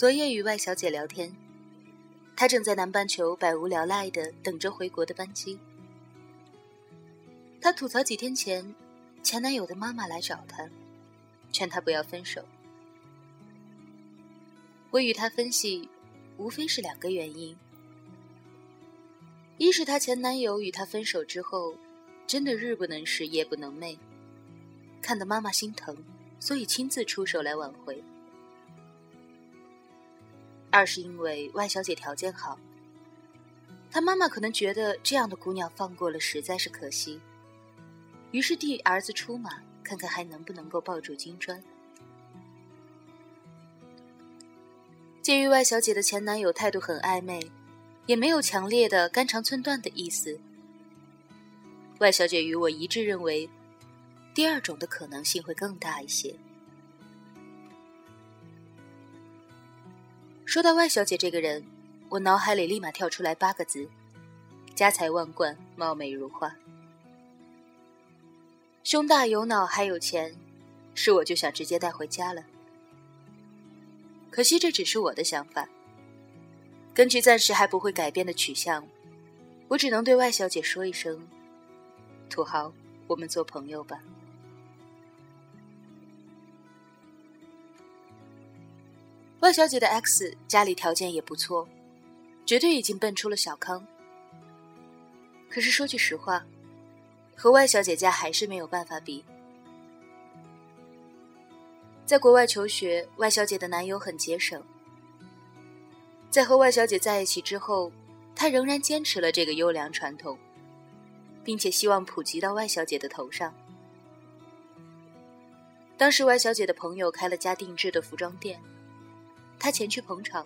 昨夜与外小姐聊天，她正在南半球百无聊赖的等着回国的班机。她吐槽几天前前男友的妈妈来找她，劝她不要分手。我与她分析，无非是两个原因：一是她前男友与她分手之后，真的日不能食夜不能寐，看得妈妈心疼，所以亲自出手来挽回。二是因为外小姐条件好，她妈妈可能觉得这样的姑娘放过了实在是可惜，于是替儿子出马，看看还能不能够抱住金砖。鉴于外小姐的前男友态度很暧昧，也没有强烈的肝肠寸断的意思，外小姐与我一致认为，第二种的可能性会更大一些。说到外小姐这个人，我脑海里立马跳出来八个字：家财万贯，貌美如花。胸大有脑还有钱，是我就想直接带回家了。可惜这只是我的想法。根据暂时还不会改变的取向，我只能对外小姐说一声：土豪，我们做朋友吧。外小姐的 X 家里条件也不错，绝对已经奔出了小康。可是说句实话，和外小姐家还是没有办法比。在国外求学，外小姐的男友很节省。在和外小姐在一起之后，他仍然坚持了这个优良传统，并且希望普及到外小姐的头上。当时外小姐的朋友开了家定制的服装店。他前去捧场，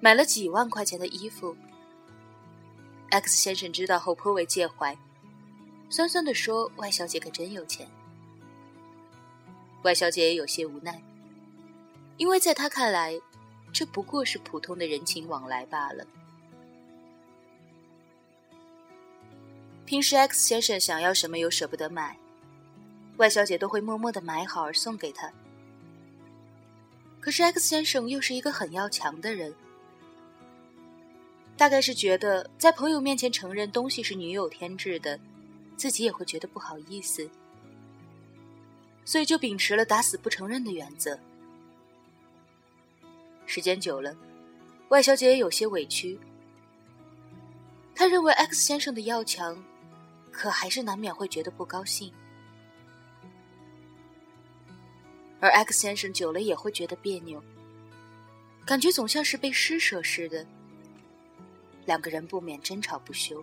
买了几万块钱的衣服。X 先生知道后颇为介怀，酸酸的说：“外小姐可真有钱。”外小姐也有些无奈，因为在他看来，这不过是普通的人情往来罢了。平时 X 先生想要什么又舍不得买，外小姐都会默默的买好而送给他。可是 X 先生又是一个很要强的人，大概是觉得在朋友面前承认东西是女友添置的，自己也会觉得不好意思，所以就秉持了打死不承认的原则。时间久了，外小姐也有些委屈，她认为 X 先生的要强，可还是难免会觉得不高兴。而 X 先生久了也会觉得别扭，感觉总像是被施舍似的，两个人不免争吵不休。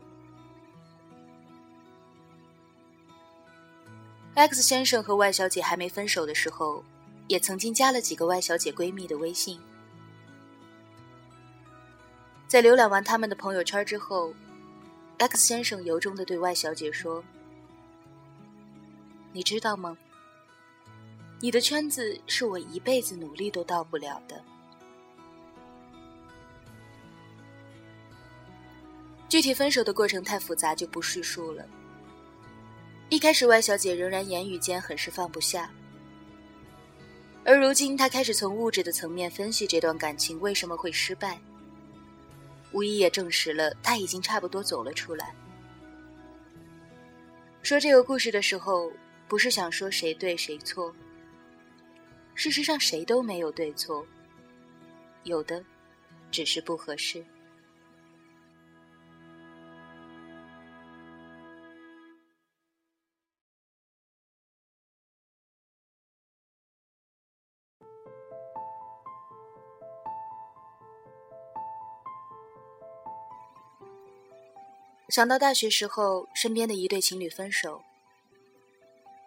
X 先生和外小姐还没分手的时候，也曾经加了几个外小姐闺蜜的微信。在浏览完他们的朋友圈之后，X 先生由衷的对外小姐说：“你知道吗？”你的圈子是我一辈子努力都到不了的。具体分手的过程太复杂，就不叙述了。一开始，外小姐仍然言语间很是放不下，而如今，她开始从物质的层面分析这段感情为什么会失败，无疑也证实了她已经差不多走了出来。说这个故事的时候，不是想说谁对谁错。事实上，谁都没有对错，有的只是不合适。想到大学时候身边的一对情侣分手。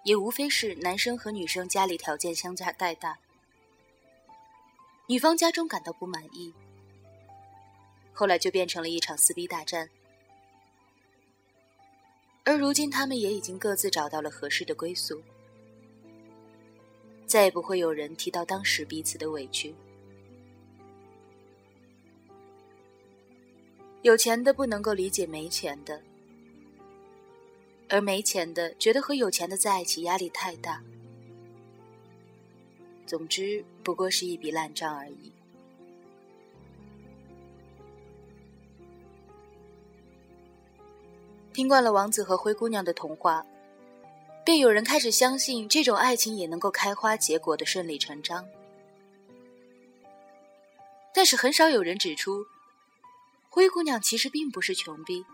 也无非是男生和女生家里条件相差太大，女方家中感到不满意，后来就变成了一场撕逼大战。而如今他们也已经各自找到了合适的归宿，再也不会有人提到当时彼此的委屈。有钱的不能够理解没钱的。而没钱的觉得和有钱的在一起压力太大。总之不过是一笔烂账而已。听惯了王子和灰姑娘的童话便有人开始相信这种爱情也能够开花结果的顺理成章。但是很少有人指出灰姑娘其实并不是穷逼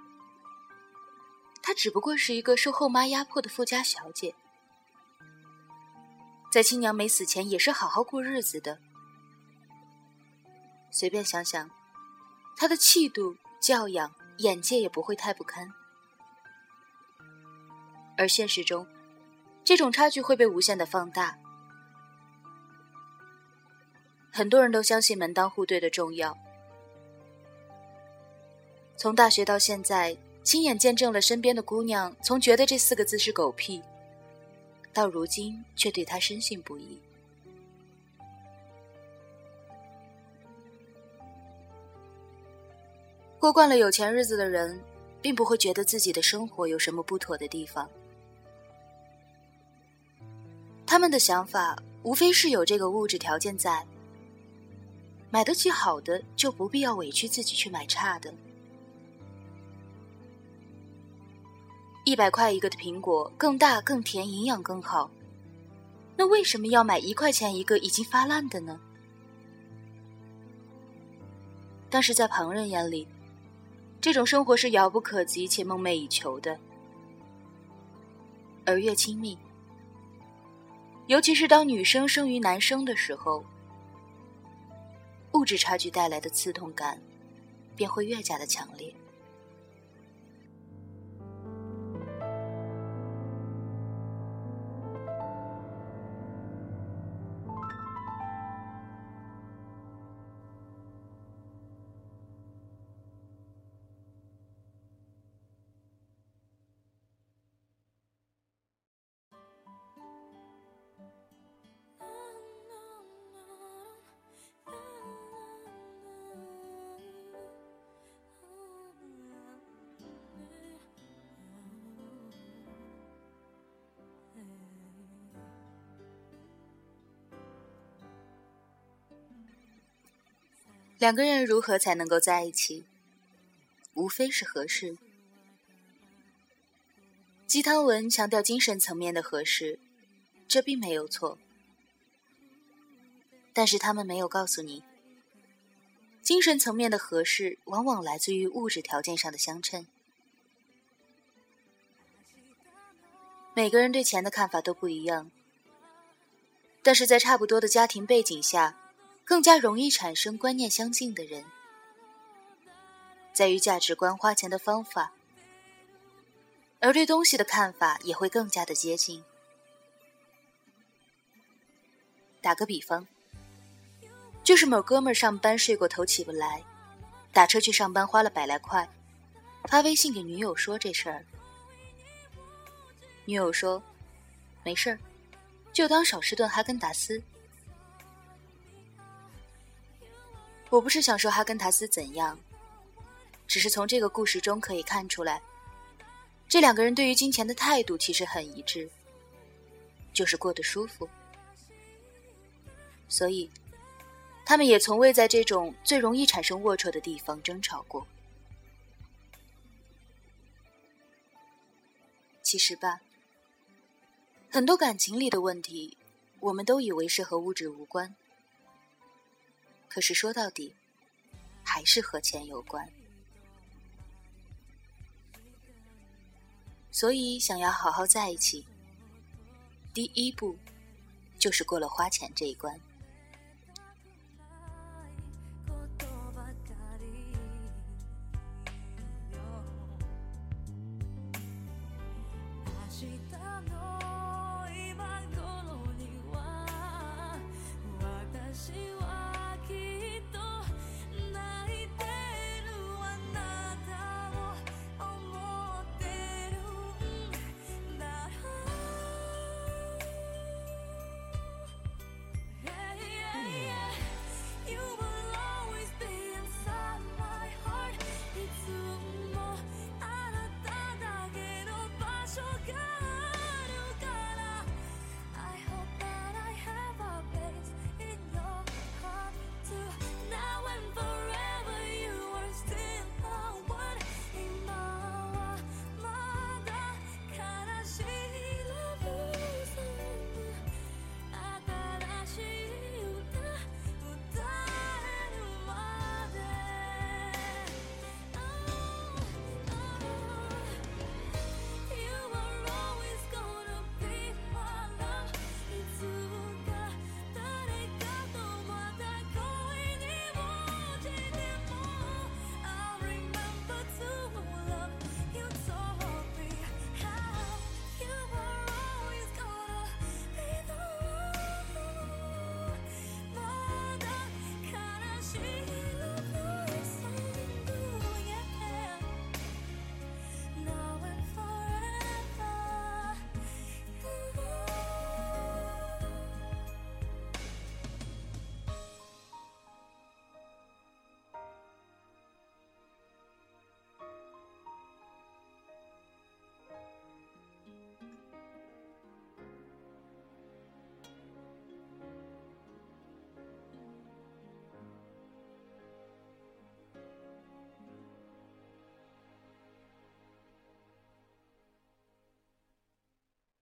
只不过是一个受后妈压迫的富家小姐，在亲娘没死前也是好好过日子的。随便想想，她的气度、教养、眼界也不会太不堪。而现实中，这种差距会被无限的放大。很多人都相信门当户对的重要。从大学到现在，亲眼见证了身边的姑娘从觉得这四个字是狗屁，到如今却对他深信不疑。过惯了有钱日子的人，并不会觉得自己的生活有什么不妥的地方。他们的想法无非是有这个物质条件在，买得起好的就不必要委屈自己去买差的。一百块一个的苹果更大更甜，营养更好，那为什么要买一块钱一个已经发烂的呢？但是在旁人眼里，这种生活是遥不可及且梦寐以求的，而越亲密。尤其是当女生生于男生的时候，物质差距带来的刺痛感便会越加的强烈。两个人如何才能够在一起？无非是合适。鸡汤文强调精神层面的合适，这并没有错。但是他们没有告诉你，精神层面的合适往往来自于物质条件上的相称。每个人对钱的看法都不一样，但是在差不多的家庭背景下。更加容易产生观念相近的人，在于价值观、花钱的方法，而对东西的看法也会更加的接近。打个比方，就是某哥们儿上班睡过头起不来，打车去上班花了百来块，发微信给女友说这事儿，女友说没事儿，就当少吃顿哈根达斯。我不是想说哈根达斯怎样，只是从这个故事中可以看出来，这两个人对于金钱的态度其实很一致，就是过得舒服。所以，他们也从未在这种最容易产生龌龊的地方争吵过。其实吧，很多感情里的问题，我们都以为是和物质无关。可是说到底，还是和钱有关。所以，想要好好在一起，第一步就是过了花钱这一关。